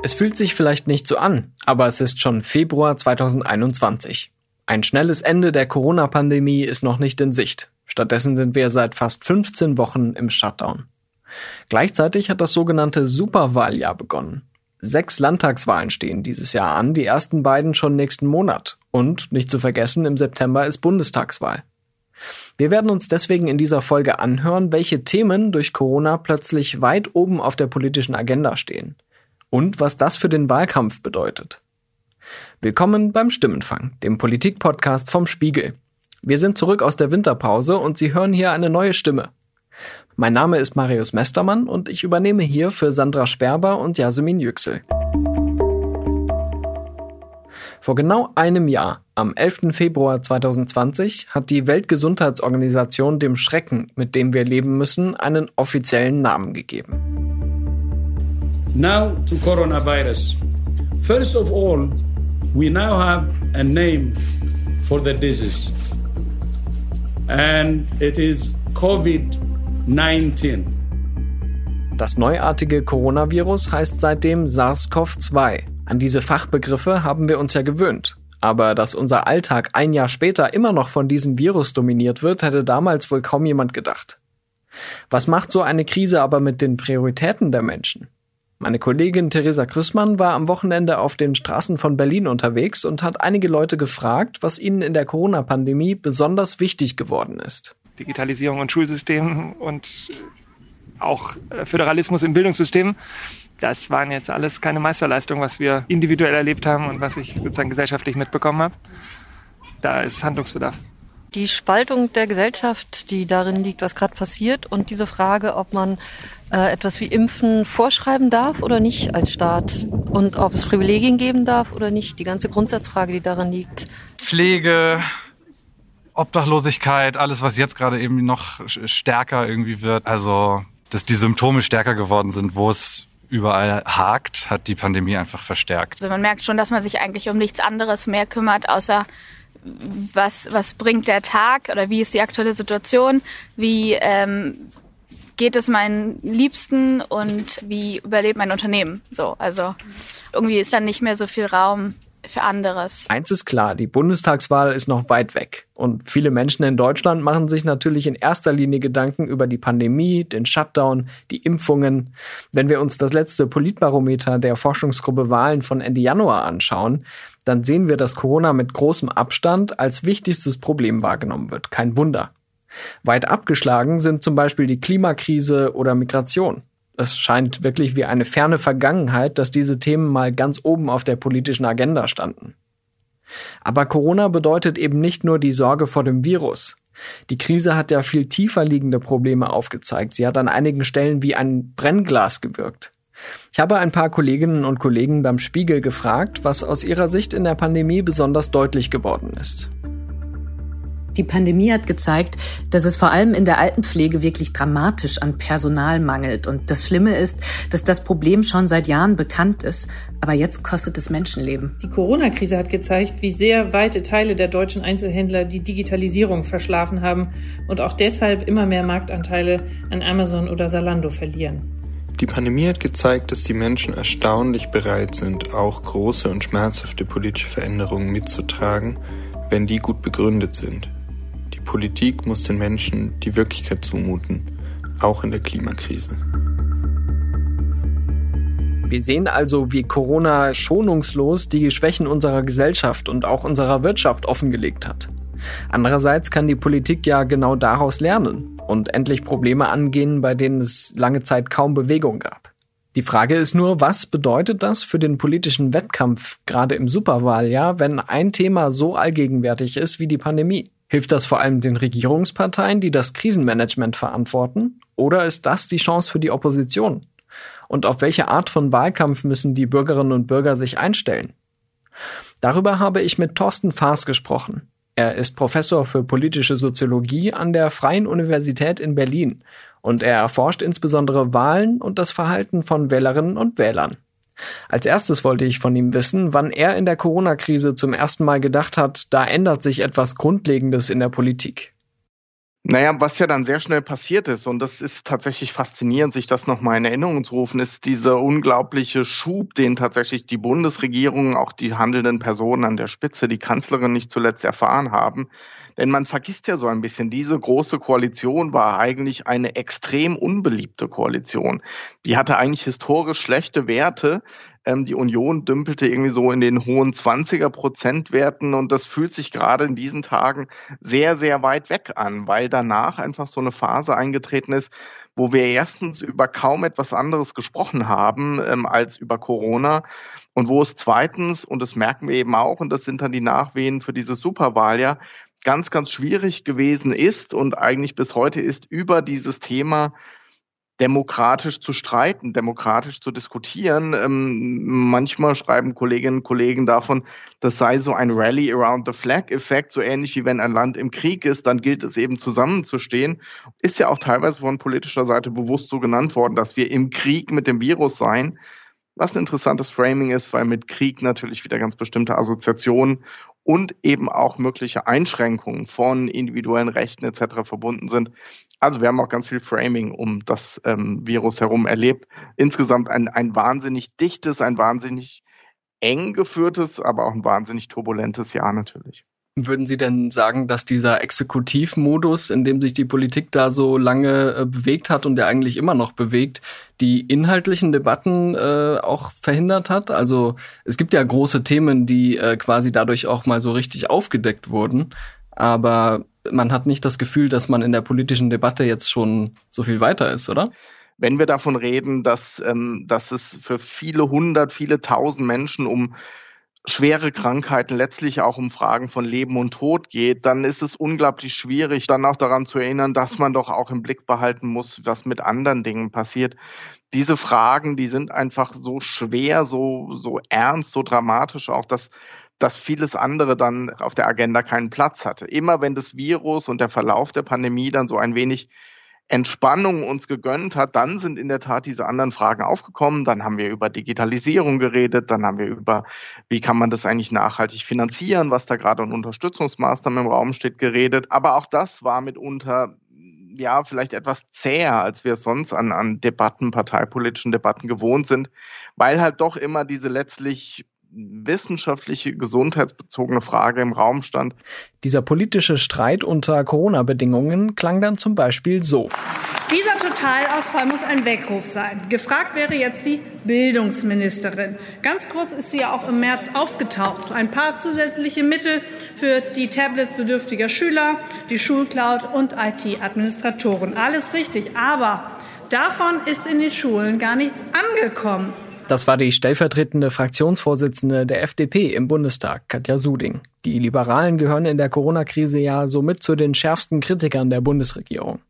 Es fühlt sich vielleicht nicht so an, aber es ist schon Februar 2021. Ein schnelles Ende der Corona-Pandemie ist noch nicht in Sicht. Stattdessen sind wir seit fast 15 Wochen im Shutdown. Gleichzeitig hat das sogenannte Superwahljahr begonnen. Sechs Landtagswahlen stehen dieses Jahr an, die ersten beiden schon nächsten Monat. Und, nicht zu vergessen, im September ist Bundestagswahl. Wir werden uns deswegen in dieser Folge anhören, welche Themen durch Corona plötzlich weit oben auf der politischen Agenda stehen. Und was das für den Wahlkampf bedeutet. Willkommen beim Stimmenfang, dem Politikpodcast vom Spiegel. Wir sind zurück aus der Winterpause und Sie hören hier eine neue Stimme. Mein Name ist Marius Mestermann und ich übernehme hier für Sandra Sperber und Jasmin Yüksel. Vor genau einem Jahr, am 11. Februar 2020, hat die Weltgesundheitsorganisation dem Schrecken, mit dem wir leben müssen, einen offiziellen Namen gegeben. Now to coronavirus. First of all, we now have a name for the disease. And it is COVID-19. 19. Das neuartige Coronavirus heißt seitdem SARS-CoV-2. An diese Fachbegriffe haben wir uns ja gewöhnt. Aber dass unser Alltag ein Jahr später immer noch von diesem Virus dominiert wird, hätte damals wohl kaum jemand gedacht. Was macht so eine Krise aber mit den Prioritäten der Menschen? Meine Kollegin Theresa Krüssmann war am Wochenende auf den Straßen von Berlin unterwegs und hat einige Leute gefragt, was ihnen in der Corona-Pandemie besonders wichtig geworden ist. Digitalisierung und Schulsystem und auch äh, Föderalismus im Bildungssystem. Das waren jetzt alles keine Meisterleistungen, was wir individuell erlebt haben und was ich sozusagen gesellschaftlich mitbekommen habe. Da ist Handlungsbedarf. Die Spaltung der Gesellschaft, die darin liegt, was gerade passiert und diese Frage, ob man äh, etwas wie Impfen vorschreiben darf oder nicht als Staat und ob es Privilegien geben darf oder nicht, die ganze Grundsatzfrage, die daran liegt. Pflege, Obdachlosigkeit, alles, was jetzt gerade eben noch stärker irgendwie wird. Also, dass die Symptome stärker geworden sind, wo es überall hakt, hat die Pandemie einfach verstärkt. Also man merkt schon, dass man sich eigentlich um nichts anderes mehr kümmert, außer was, was bringt der Tag oder wie ist die aktuelle Situation, wie ähm, geht es meinen Liebsten und wie überlebt mein Unternehmen. So, also irgendwie ist dann nicht mehr so viel Raum für anderes. Eins ist klar, die Bundestagswahl ist noch weit weg. Und viele Menschen in Deutschland machen sich natürlich in erster Linie Gedanken über die Pandemie, den Shutdown, die Impfungen. Wenn wir uns das letzte Politbarometer der Forschungsgruppe Wahlen von Ende Januar anschauen, dann sehen wir, dass Corona mit großem Abstand als wichtigstes Problem wahrgenommen wird. Kein Wunder. Weit abgeschlagen sind zum Beispiel die Klimakrise oder Migration es scheint wirklich wie eine ferne Vergangenheit, dass diese Themen mal ganz oben auf der politischen Agenda standen. Aber Corona bedeutet eben nicht nur die Sorge vor dem Virus. Die Krise hat ja viel tiefer liegende Probleme aufgezeigt. Sie hat an einigen Stellen wie ein Brennglas gewirkt. Ich habe ein paar Kolleginnen und Kollegen beim Spiegel gefragt, was aus ihrer Sicht in der Pandemie besonders deutlich geworden ist. Die Pandemie hat gezeigt, dass es vor allem in der Altenpflege wirklich dramatisch an Personal mangelt. Und das Schlimme ist, dass das Problem schon seit Jahren bekannt ist. Aber jetzt kostet es Menschenleben. Die Corona-Krise hat gezeigt, wie sehr weite Teile der deutschen Einzelhändler die Digitalisierung verschlafen haben und auch deshalb immer mehr Marktanteile an Amazon oder Salando verlieren. Die Pandemie hat gezeigt, dass die Menschen erstaunlich bereit sind, auch große und schmerzhafte politische Veränderungen mitzutragen, wenn die gut begründet sind. Politik muss den Menschen die Wirklichkeit zumuten, auch in der Klimakrise. Wir sehen also, wie Corona schonungslos die Schwächen unserer Gesellschaft und auch unserer Wirtschaft offengelegt hat. Andererseits kann die Politik ja genau daraus lernen und endlich Probleme angehen, bei denen es lange Zeit kaum Bewegung gab. Die Frage ist nur, was bedeutet das für den politischen Wettkampf gerade im Superwahljahr, wenn ein Thema so allgegenwärtig ist wie die Pandemie? Hilft das vor allem den Regierungsparteien, die das Krisenmanagement verantworten? Oder ist das die Chance für die Opposition? Und auf welche Art von Wahlkampf müssen die Bürgerinnen und Bürger sich einstellen? Darüber habe ich mit Thorsten Faas gesprochen. Er ist Professor für politische Soziologie an der Freien Universität in Berlin und er erforscht insbesondere Wahlen und das Verhalten von Wählerinnen und Wählern. Als erstes wollte ich von ihm wissen, wann er in der Corona-Krise zum ersten Mal gedacht hat, da ändert sich etwas Grundlegendes in der Politik. Naja, was ja dann sehr schnell passiert ist, und das ist tatsächlich faszinierend, sich das nochmal in Erinnerung zu rufen, ist dieser unglaubliche Schub, den tatsächlich die Bundesregierung, auch die handelnden Personen an der Spitze, die Kanzlerin nicht zuletzt erfahren haben. Denn man vergisst ja so ein bisschen, diese große Koalition war eigentlich eine extrem unbeliebte Koalition. Die hatte eigentlich historisch schlechte Werte, ähm, die Union dümpelte irgendwie so in den hohen 20er Prozentwerten und das fühlt sich gerade in diesen Tagen sehr, sehr weit weg an, weil danach einfach so eine Phase eingetreten ist, wo wir erstens über kaum etwas anderes gesprochen haben ähm, als über Corona und wo es zweitens, und das merken wir eben auch, und das sind dann die Nachwehen für diese Superwahl ja, ganz, ganz schwierig gewesen ist und eigentlich bis heute ist, über dieses Thema demokratisch zu streiten, demokratisch zu diskutieren. Ähm, manchmal schreiben Kolleginnen und Kollegen davon, das sei so ein Rally around the flag Effekt, so ähnlich wie wenn ein Land im Krieg ist, dann gilt es eben zusammenzustehen. Ist ja auch teilweise von politischer Seite bewusst so genannt worden, dass wir im Krieg mit dem Virus seien. Was ein interessantes Framing ist, weil mit Krieg natürlich wieder ganz bestimmte Assoziationen und eben auch mögliche Einschränkungen von individuellen Rechten etc. verbunden sind. Also wir haben auch ganz viel Framing um das ähm, Virus herum erlebt. Insgesamt ein, ein wahnsinnig dichtes, ein wahnsinnig eng geführtes, aber auch ein wahnsinnig turbulentes Jahr natürlich. Würden Sie denn sagen, dass dieser Exekutivmodus, in dem sich die Politik da so lange äh, bewegt hat und der eigentlich immer noch bewegt, die inhaltlichen Debatten äh, auch verhindert hat? Also es gibt ja große Themen, die äh, quasi dadurch auch mal so richtig aufgedeckt wurden, aber man hat nicht das Gefühl, dass man in der politischen Debatte jetzt schon so viel weiter ist, oder? Wenn wir davon reden, dass, ähm, dass es für viele hundert, viele tausend Menschen um schwere Krankheiten letztlich auch um Fragen von Leben und Tod geht, dann ist es unglaublich schwierig, dann auch daran zu erinnern, dass man doch auch im Blick behalten muss, was mit anderen Dingen passiert. Diese Fragen, die sind einfach so schwer, so, so ernst, so dramatisch auch, dass dass vieles andere dann auf der Agenda keinen Platz hatte. Immer wenn das Virus und der Verlauf der Pandemie dann so ein wenig Entspannung uns gegönnt hat, dann sind in der Tat diese anderen Fragen aufgekommen. Dann haben wir über Digitalisierung geredet, dann haben wir über, wie kann man das eigentlich nachhaltig finanzieren, was da gerade an Unterstützungsmaßnahmen im Raum steht, geredet. Aber auch das war mitunter ja, vielleicht etwas zäher, als wir sonst an, an Debatten, parteipolitischen Debatten gewohnt sind, weil halt doch immer diese letztlich wissenschaftliche, gesundheitsbezogene Frage im Raum stand. Dieser politische Streit unter Corona-Bedingungen klang dann zum Beispiel so. Dieser Totalausfall muss ein Weckruf sein. Gefragt wäre jetzt die Bildungsministerin. Ganz kurz ist sie ja auch im März aufgetaucht. Ein paar zusätzliche Mittel für die Tablets bedürftiger Schüler, die Schulcloud und IT-Administratoren. Alles richtig. Aber davon ist in den Schulen gar nichts angekommen. Das war die stellvertretende Fraktionsvorsitzende der FDP im Bundestag, Katja Suding. Die Liberalen gehören in der Corona-Krise ja somit zu den schärfsten Kritikern der Bundesregierung.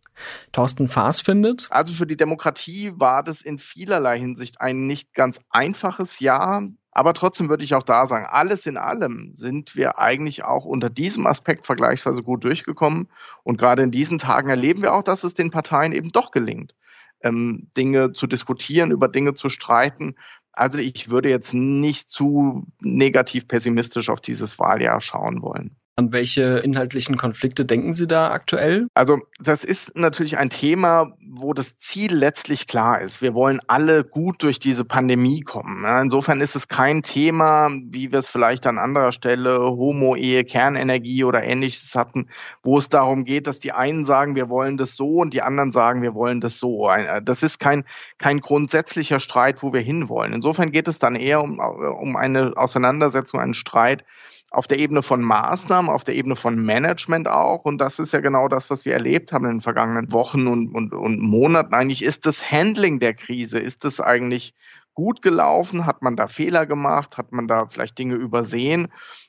Thorsten Faas findet. Also für die Demokratie war das in vielerlei Hinsicht ein nicht ganz einfaches Jahr. Aber trotzdem würde ich auch da sagen, alles in allem sind wir eigentlich auch unter diesem Aspekt vergleichsweise gut durchgekommen. Und gerade in diesen Tagen erleben wir auch, dass es den Parteien eben doch gelingt, ähm, Dinge zu diskutieren, über Dinge zu streiten. Also ich würde jetzt nicht zu negativ pessimistisch auf dieses Wahljahr schauen wollen. An welche inhaltlichen Konflikte denken Sie da aktuell? Also das ist natürlich ein Thema, wo das Ziel letztlich klar ist. Wir wollen alle gut durch diese Pandemie kommen. Insofern ist es kein Thema, wie wir es vielleicht an anderer Stelle Homo-Ehe, Kernenergie oder ähnliches hatten, wo es darum geht, dass die einen sagen, wir wollen das so und die anderen sagen, wir wollen das so. Das ist kein, kein grundsätzlicher Streit, wo wir hinwollen. Insofern geht es dann eher um, um eine Auseinandersetzung, einen Streit, auf der Ebene von Maßnahmen, auf der Ebene von Management auch. Und das ist ja genau das, was wir erlebt haben in den vergangenen Wochen und, und, und Monaten. Eigentlich ist das Handling der Krise, ist das eigentlich gut gelaufen? Hat man da Fehler gemacht? Hat man da vielleicht Dinge übersehen?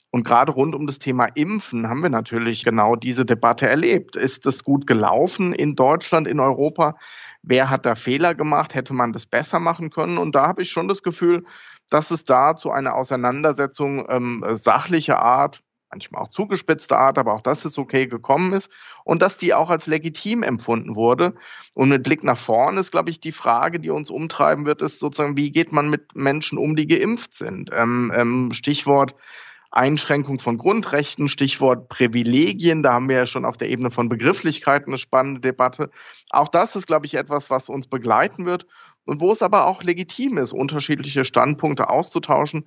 Und gerade rund um das Thema Impfen haben wir natürlich genau diese Debatte erlebt. Ist das gut gelaufen in Deutschland, in Europa? Wer hat da Fehler gemacht? Hätte man das besser machen können? Und da habe ich schon das Gefühl, dass es da zu einer Auseinandersetzung ähm, sachlicher Art, manchmal auch zugespitzter Art, aber auch das ist okay gekommen ist und dass die auch als legitim empfunden wurde. Und mit Blick nach vorn ist, glaube ich, die Frage, die uns umtreiben wird, ist sozusagen, wie geht man mit Menschen um, die geimpft sind? Ähm, ähm, Stichwort Einschränkung von Grundrechten, Stichwort Privilegien. Da haben wir ja schon auf der Ebene von Begrifflichkeiten eine spannende Debatte. Auch das ist, glaube ich, etwas, was uns begleiten wird und wo es aber auch legitim ist, unterschiedliche Standpunkte auszutauschen.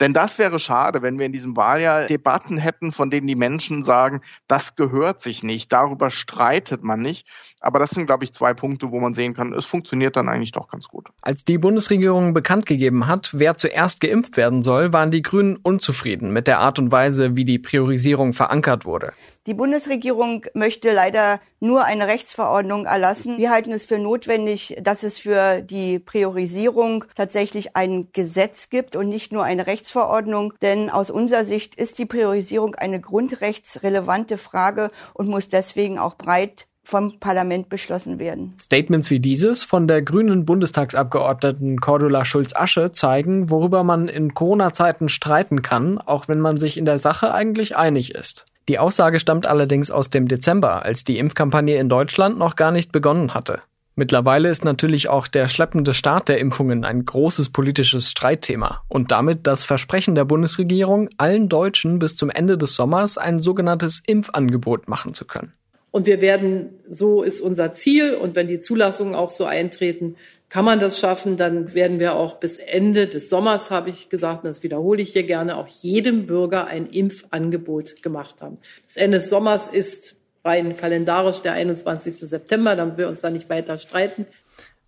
Denn das wäre schade, wenn wir in diesem Wahljahr Debatten hätten, von denen die Menschen sagen, das gehört sich nicht, darüber streitet man nicht. Aber das sind, glaube ich, zwei Punkte, wo man sehen kann, es funktioniert dann eigentlich doch ganz gut. Als die Bundesregierung bekannt gegeben hat, wer zuerst geimpft werden soll, waren die Grünen unzufrieden mit der Art und Weise, wie die Priorisierung verankert wurde. Die Bundesregierung möchte leider nur eine Rechtsverordnung erlassen. Wir halten es für notwendig, dass es für die Priorisierung tatsächlich ein Gesetz gibt und nicht nur eine Rechtsverordnung. Denn aus unserer Sicht ist die Priorisierung eine grundrechtsrelevante Frage und muss deswegen auch breit vom Parlament beschlossen werden. Statements wie dieses von der grünen Bundestagsabgeordneten Cordula Schulz-Asche zeigen, worüber man in Corona-Zeiten streiten kann, auch wenn man sich in der Sache eigentlich einig ist. Die Aussage stammt allerdings aus dem Dezember, als die Impfkampagne in Deutschland noch gar nicht begonnen hatte. Mittlerweile ist natürlich auch der schleppende Start der Impfungen ein großes politisches Streitthema und damit das Versprechen der Bundesregierung, allen Deutschen bis zum Ende des Sommers ein sogenanntes Impfangebot machen zu können. Und wir werden, so ist unser Ziel, und wenn die Zulassungen auch so eintreten, kann man das schaffen, dann werden wir auch bis Ende des Sommers, habe ich gesagt, und das wiederhole ich hier gerne, auch jedem Bürger ein Impfangebot gemacht haben. Das Ende des Sommers ist rein kalendarisch der 21. September, damit wir uns da nicht weiter streiten.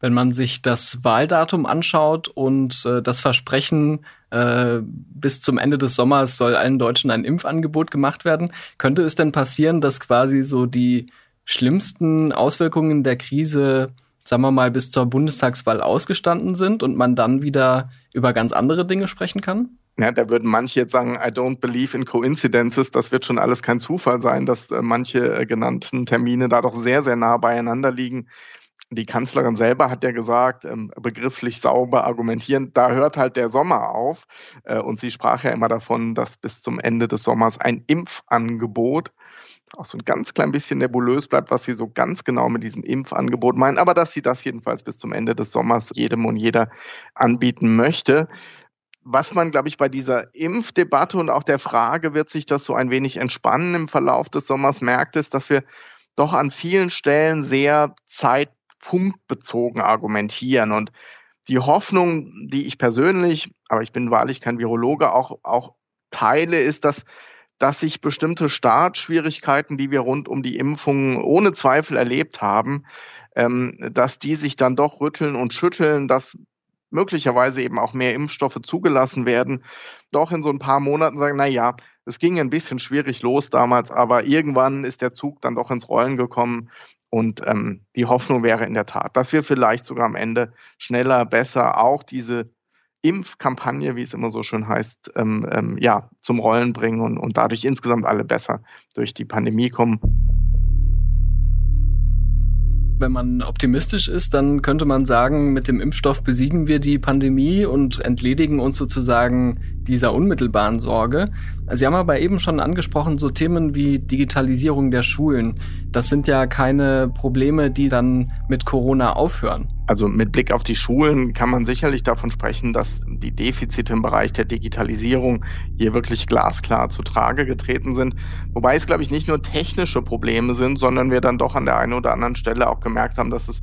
Wenn man sich das Wahldatum anschaut und äh, das Versprechen, äh, bis zum Ende des Sommers soll allen Deutschen ein Impfangebot gemacht werden, könnte es denn passieren, dass quasi so die schlimmsten Auswirkungen der Krise sagen wir mal, bis zur Bundestagswahl ausgestanden sind und man dann wieder über ganz andere Dinge sprechen kann? Ja, da würden manche jetzt sagen, I don't believe in coincidences. Das wird schon alles kein Zufall sein, dass äh, manche äh, genannten Termine da doch sehr, sehr nah beieinander liegen. Die Kanzlerin selber hat ja gesagt, ähm, begrifflich sauber argumentieren, da hört halt der Sommer auf. Äh, und sie sprach ja immer davon, dass bis zum Ende des Sommers ein Impfangebot auch so ein ganz klein bisschen nebulös bleibt, was sie so ganz genau mit diesem Impfangebot meinen, aber dass sie das jedenfalls bis zum Ende des Sommers jedem und jeder anbieten möchte. Was man, glaube ich, bei dieser Impfdebatte und auch der Frage, wird sich das so ein wenig entspannen im Verlauf des Sommers, merkt, ist, dass wir doch an vielen Stellen sehr zeitpunktbezogen argumentieren. Und die Hoffnung, die ich persönlich, aber ich bin wahrlich kein Virologe, auch, auch teile, ist, dass dass sich bestimmte Startschwierigkeiten, die wir rund um die Impfung ohne Zweifel erlebt haben, ähm, dass die sich dann doch rütteln und schütteln, dass möglicherweise eben auch mehr Impfstoffe zugelassen werden, doch in so ein paar Monaten sagen, na ja, es ging ein bisschen schwierig los damals, aber irgendwann ist der Zug dann doch ins Rollen gekommen und ähm, die Hoffnung wäre in der Tat, dass wir vielleicht sogar am Ende schneller, besser auch diese Impfkampagne, wie es immer so schön heißt, ähm, ähm, ja, zum Rollen bringen und, und dadurch insgesamt alle besser durch die Pandemie kommen. Wenn man optimistisch ist, dann könnte man sagen, mit dem Impfstoff besiegen wir die Pandemie und entledigen uns sozusagen dieser unmittelbaren Sorge. Sie haben aber eben schon angesprochen, so Themen wie Digitalisierung der Schulen. Das sind ja keine Probleme, die dann mit Corona aufhören. Also mit Blick auf die Schulen kann man sicherlich davon sprechen, dass die Defizite im Bereich der Digitalisierung hier wirklich glasklar zu Trage getreten sind. Wobei es, glaube ich, nicht nur technische Probleme sind, sondern wir dann doch an der einen oder anderen Stelle auch gemerkt haben, dass es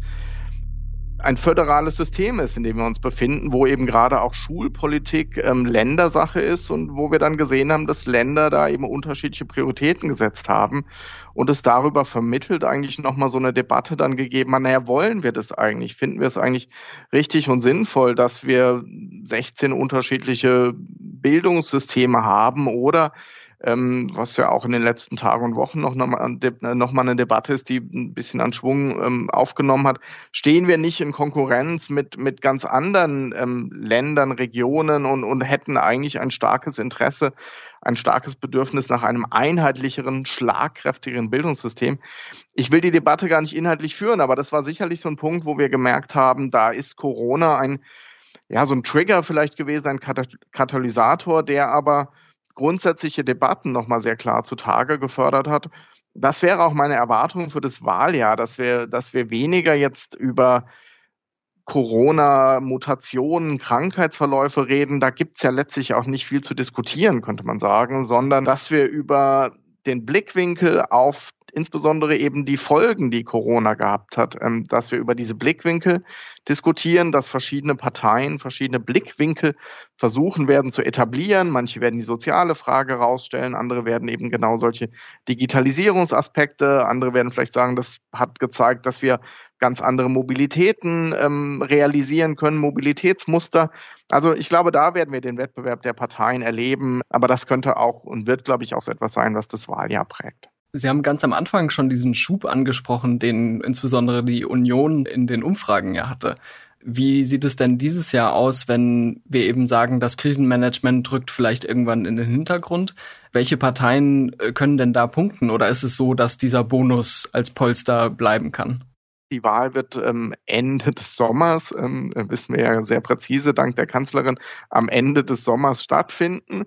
ein föderales System ist, in dem wir uns befinden, wo eben gerade auch Schulpolitik ähm, Ländersache ist und wo wir dann gesehen haben, dass Länder da eben unterschiedliche Prioritäten gesetzt haben und es darüber vermittelt eigentlich nochmal so eine Debatte dann gegeben hat, naja, wollen wir das eigentlich? Finden wir es eigentlich richtig und sinnvoll, dass wir 16 unterschiedliche Bildungssysteme haben oder ähm, was ja auch in den letzten Tagen und Wochen noch, noch, mal, noch mal eine Debatte ist, die ein bisschen an Schwung ähm, aufgenommen hat, stehen wir nicht in Konkurrenz mit, mit ganz anderen ähm, Ländern, Regionen und, und hätten eigentlich ein starkes Interesse, ein starkes Bedürfnis nach einem einheitlicheren, schlagkräftigeren Bildungssystem. Ich will die Debatte gar nicht inhaltlich führen, aber das war sicherlich so ein Punkt, wo wir gemerkt haben, da ist Corona ein, ja, so ein Trigger vielleicht gewesen, ein Katalysator, der aber grundsätzliche Debatten nochmal sehr klar zutage gefördert hat. Das wäre auch meine Erwartung für das Wahljahr, dass wir, dass wir weniger jetzt über Corona-Mutationen, Krankheitsverläufe reden, da gibt's ja letztlich auch nicht viel zu diskutieren, könnte man sagen, sondern dass wir über den Blickwinkel auf insbesondere eben die Folgen, die Corona gehabt hat, ähm, dass wir über diese Blickwinkel diskutieren, dass verschiedene Parteien verschiedene Blickwinkel versuchen werden zu etablieren. Manche werden die soziale Frage rausstellen, andere werden eben genau solche Digitalisierungsaspekte, andere werden vielleicht sagen, das hat gezeigt, dass wir ganz andere Mobilitäten ähm, realisieren können, Mobilitätsmuster. Also ich glaube, da werden wir den Wettbewerb der Parteien erleben, aber das könnte auch und wird, glaube ich, auch so etwas sein, was das Wahljahr prägt. Sie haben ganz am Anfang schon diesen Schub angesprochen, den insbesondere die Union in den Umfragen ja hatte. Wie sieht es denn dieses Jahr aus, wenn wir eben sagen, das Krisenmanagement drückt vielleicht irgendwann in den Hintergrund? Welche Parteien äh, können denn da punkten? Oder ist es so, dass dieser Bonus als Polster bleiben kann? Die Wahl wird ähm, Ende des Sommers, ähm, wissen wir ja sehr präzise, dank der Kanzlerin, am Ende des Sommers stattfinden.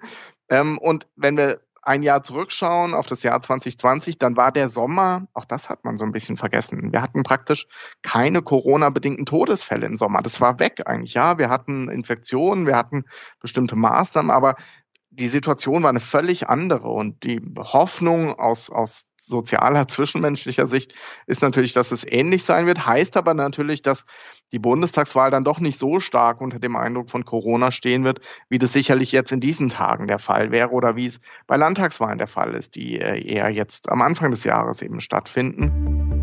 Ähm, und wenn wir ein Jahr zurückschauen auf das Jahr 2020, dann war der Sommer, auch das hat man so ein bisschen vergessen. Wir hatten praktisch keine Corona-bedingten Todesfälle im Sommer. Das war weg eigentlich. Ja, wir hatten Infektionen, wir hatten bestimmte Maßnahmen, aber die Situation war eine völlig andere und die Hoffnung aus, aus sozialer, zwischenmenschlicher Sicht ist natürlich, dass es ähnlich sein wird, heißt aber natürlich, dass die Bundestagswahl dann doch nicht so stark unter dem Eindruck von Corona stehen wird, wie das sicherlich jetzt in diesen Tagen der Fall wäre oder wie es bei Landtagswahlen der Fall ist, die äh, eher jetzt am Anfang des Jahres eben stattfinden.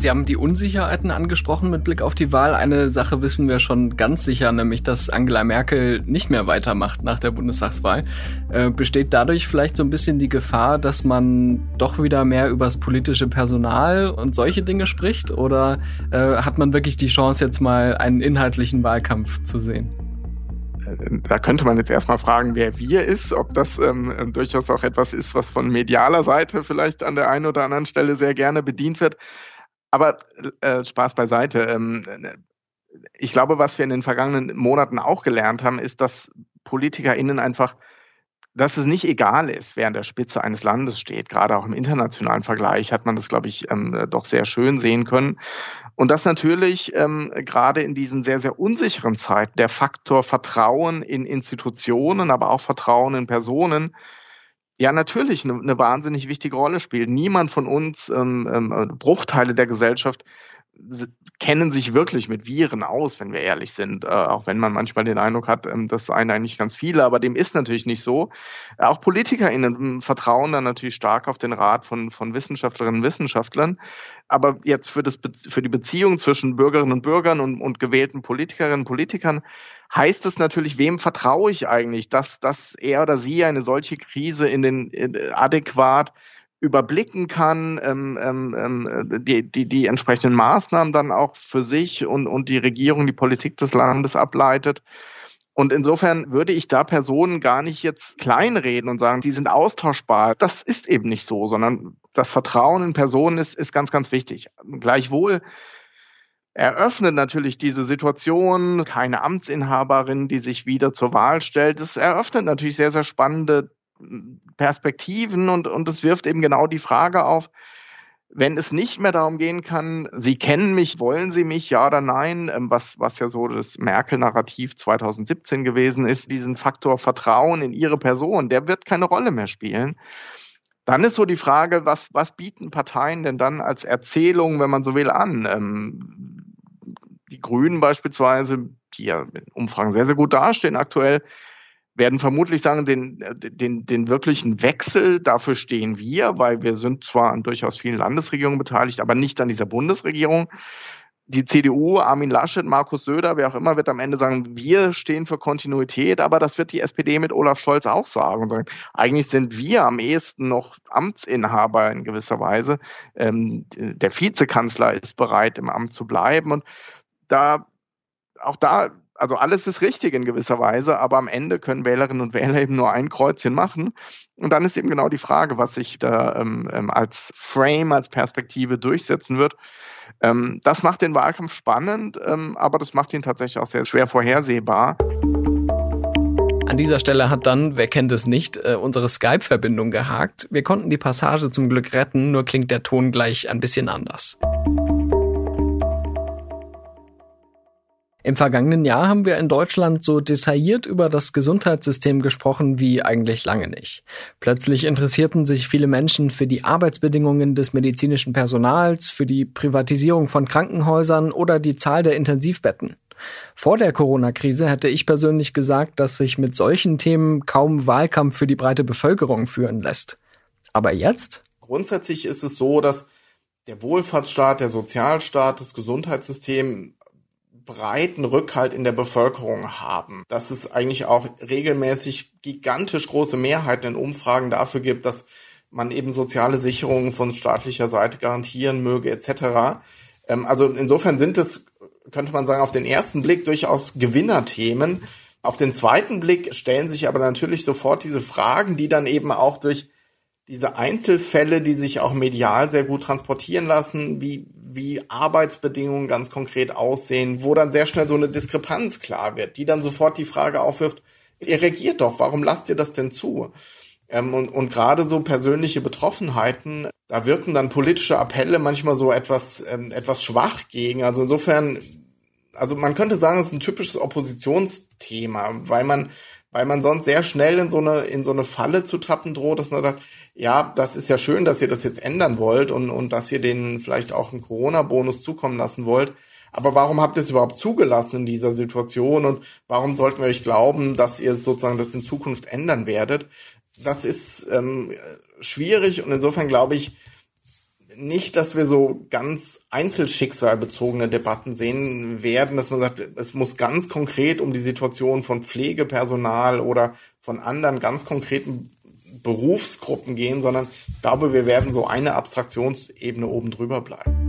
Sie haben die Unsicherheiten angesprochen mit Blick auf die Wahl. Eine Sache wissen wir schon ganz sicher, nämlich dass Angela Merkel nicht mehr weitermacht nach der Bundestagswahl. Äh, besteht dadurch vielleicht so ein bisschen die Gefahr, dass man doch wieder mehr übers politische Personal und solche Dinge spricht? Oder äh, hat man wirklich die Chance, jetzt mal einen inhaltlichen Wahlkampf zu sehen? da könnte man jetzt erstmal fragen, wer wir ist, ob das ähm, durchaus auch etwas ist, was von medialer Seite vielleicht an der einen oder anderen Stelle sehr gerne bedient wird. Aber äh, Spaß beiseite. Ähm, ich glaube, was wir in den vergangenen Monaten auch gelernt haben, ist, dass PolitikerInnen einfach, dass es nicht egal ist, wer an der Spitze eines Landes steht. Gerade auch im internationalen Vergleich hat man das, glaube ich, ähm, doch sehr schön sehen können. Und dass natürlich ähm, gerade in diesen sehr, sehr unsicheren Zeiten der Faktor Vertrauen in Institutionen, aber auch Vertrauen in Personen ja natürlich eine, eine wahnsinnig wichtige Rolle spielt. Niemand von uns, ähm, ähm, Bruchteile der Gesellschaft, kennen sich wirklich mit Viren aus, wenn wir ehrlich sind. Äh, auch wenn man manchmal den Eindruck hat, ähm, das seien eigentlich ganz viele, aber dem ist natürlich nicht so. Auch PolitikerInnen ähm, vertrauen dann natürlich stark auf den Rat von, von Wissenschaftlerinnen und Wissenschaftlern. Aber jetzt für, das, für die Beziehung zwischen Bürgerinnen und Bürgern und, und gewählten Politikerinnen und Politikern heißt es natürlich, wem vertraue ich eigentlich, dass, dass er oder sie eine solche Krise in den in, adäquat überblicken kann, ähm, ähm, ähm, die, die, die entsprechenden Maßnahmen dann auch für sich und, und die Regierung, die Politik des Landes ableitet. Und insofern würde ich da Personen gar nicht jetzt kleinreden und sagen, die sind austauschbar. Das ist eben nicht so, sondern das Vertrauen in Personen ist, ist ganz, ganz wichtig. Gleichwohl eröffnet natürlich diese Situation, keine Amtsinhaberin, die sich wieder zur Wahl stellt. Das eröffnet natürlich sehr, sehr spannende Perspektiven und, und es wirft eben genau die Frage auf, wenn es nicht mehr darum gehen kann, Sie kennen mich, wollen Sie mich, ja oder nein, ähm, was, was ja so das Merkel-Narrativ 2017 gewesen ist, diesen Faktor Vertrauen in Ihre Person, der wird keine Rolle mehr spielen. Dann ist so die Frage, was, was bieten Parteien denn dann als Erzählung, wenn man so will, an? Ähm, die Grünen beispielsweise, die ja in Umfragen sehr, sehr gut dastehen aktuell, werden vermutlich sagen, den, den, den wirklichen Wechsel, dafür stehen wir, weil wir sind zwar an durchaus vielen Landesregierungen beteiligt, aber nicht an dieser Bundesregierung. Die CDU, Armin Laschet, Markus Söder, wer auch immer, wird am Ende sagen, wir stehen für Kontinuität, aber das wird die SPD mit Olaf Scholz auch sagen und sagen, eigentlich sind wir am ehesten noch Amtsinhaber in gewisser Weise. Ähm, der Vizekanzler ist bereit, im Amt zu bleiben und da, auch da, also alles ist richtig in gewisser Weise, aber am Ende können Wählerinnen und Wähler eben nur ein Kreuzchen machen. Und dann ist eben genau die Frage, was sich da ähm, ähm, als Frame, als Perspektive durchsetzen wird. Ähm, das macht den Wahlkampf spannend, ähm, aber das macht ihn tatsächlich auch sehr schwer vorhersehbar. An dieser Stelle hat dann, wer kennt es nicht, äh, unsere Skype-Verbindung gehakt. Wir konnten die Passage zum Glück retten, nur klingt der Ton gleich ein bisschen anders. Im vergangenen Jahr haben wir in Deutschland so detailliert über das Gesundheitssystem gesprochen wie eigentlich lange nicht. Plötzlich interessierten sich viele Menschen für die Arbeitsbedingungen des medizinischen Personals, für die Privatisierung von Krankenhäusern oder die Zahl der Intensivbetten. Vor der Corona-Krise hätte ich persönlich gesagt, dass sich mit solchen Themen kaum Wahlkampf für die breite Bevölkerung führen lässt. Aber jetzt? Grundsätzlich ist es so, dass der Wohlfahrtsstaat, der Sozialstaat, das Gesundheitssystem breiten Rückhalt in der Bevölkerung haben. Dass es eigentlich auch regelmäßig gigantisch große Mehrheiten in Umfragen dafür gibt, dass man eben soziale Sicherungen von staatlicher Seite garantieren möge, etc. Ähm, also insofern sind es, könnte man sagen, auf den ersten Blick durchaus Gewinnerthemen. Auf den zweiten Blick stellen sich aber natürlich sofort diese Fragen, die dann eben auch durch diese Einzelfälle, die sich auch medial sehr gut transportieren lassen, wie, wie Arbeitsbedingungen ganz konkret aussehen, wo dann sehr schnell so eine Diskrepanz klar wird, die dann sofort die Frage aufwirft, ihr regiert doch, warum lasst ihr das denn zu? Ähm, und, und gerade so persönliche Betroffenheiten, da wirken dann politische Appelle manchmal so etwas, ähm, etwas schwach gegen. Also insofern, also man könnte sagen, es ist ein typisches Oppositionsthema, weil man, weil man sonst sehr schnell in so eine, in so eine Falle zu tappen droht, dass man sagt, ja, das ist ja schön, dass ihr das jetzt ändern wollt und, und dass ihr denen vielleicht auch einen Corona-Bonus zukommen lassen wollt. Aber warum habt ihr es überhaupt zugelassen in dieser Situation und warum sollten wir euch glauben, dass ihr sozusagen das in Zukunft ändern werdet? Das ist ähm, schwierig und insofern glaube ich nicht, dass wir so ganz einzelschicksalbezogene Debatten sehen werden, dass man sagt, es muss ganz konkret um die Situation von Pflegepersonal oder von anderen ganz konkreten Berufsgruppen gehen, sondern ich glaube, wir werden so eine Abstraktionsebene oben drüber bleiben.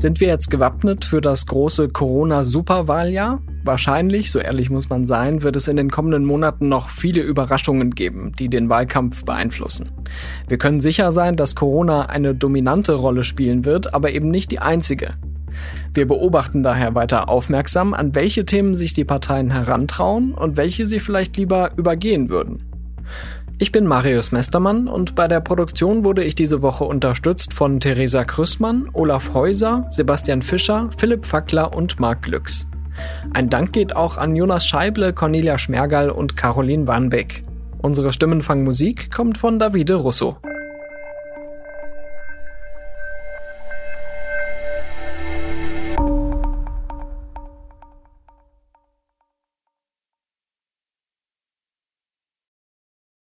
Sind wir jetzt gewappnet für das große Corona-Superwahljahr? Wahrscheinlich, so ehrlich muss man sein, wird es in den kommenden Monaten noch viele Überraschungen geben, die den Wahlkampf beeinflussen. Wir können sicher sein, dass Corona eine dominante Rolle spielen wird, aber eben nicht die einzige. Wir beobachten daher weiter aufmerksam, an welche Themen sich die Parteien herantrauen und welche sie vielleicht lieber übergehen würden. Ich bin Marius Mestermann und bei der Produktion wurde ich diese Woche unterstützt von Theresa Krüssmann, Olaf Häuser, Sebastian Fischer, Philipp Fackler und Marc Glücks. Ein Dank geht auch an Jonas Scheible, Cornelia Schmergal und Caroline Warnbeck. Unsere Stimmenfangmusik kommt von Davide Russo.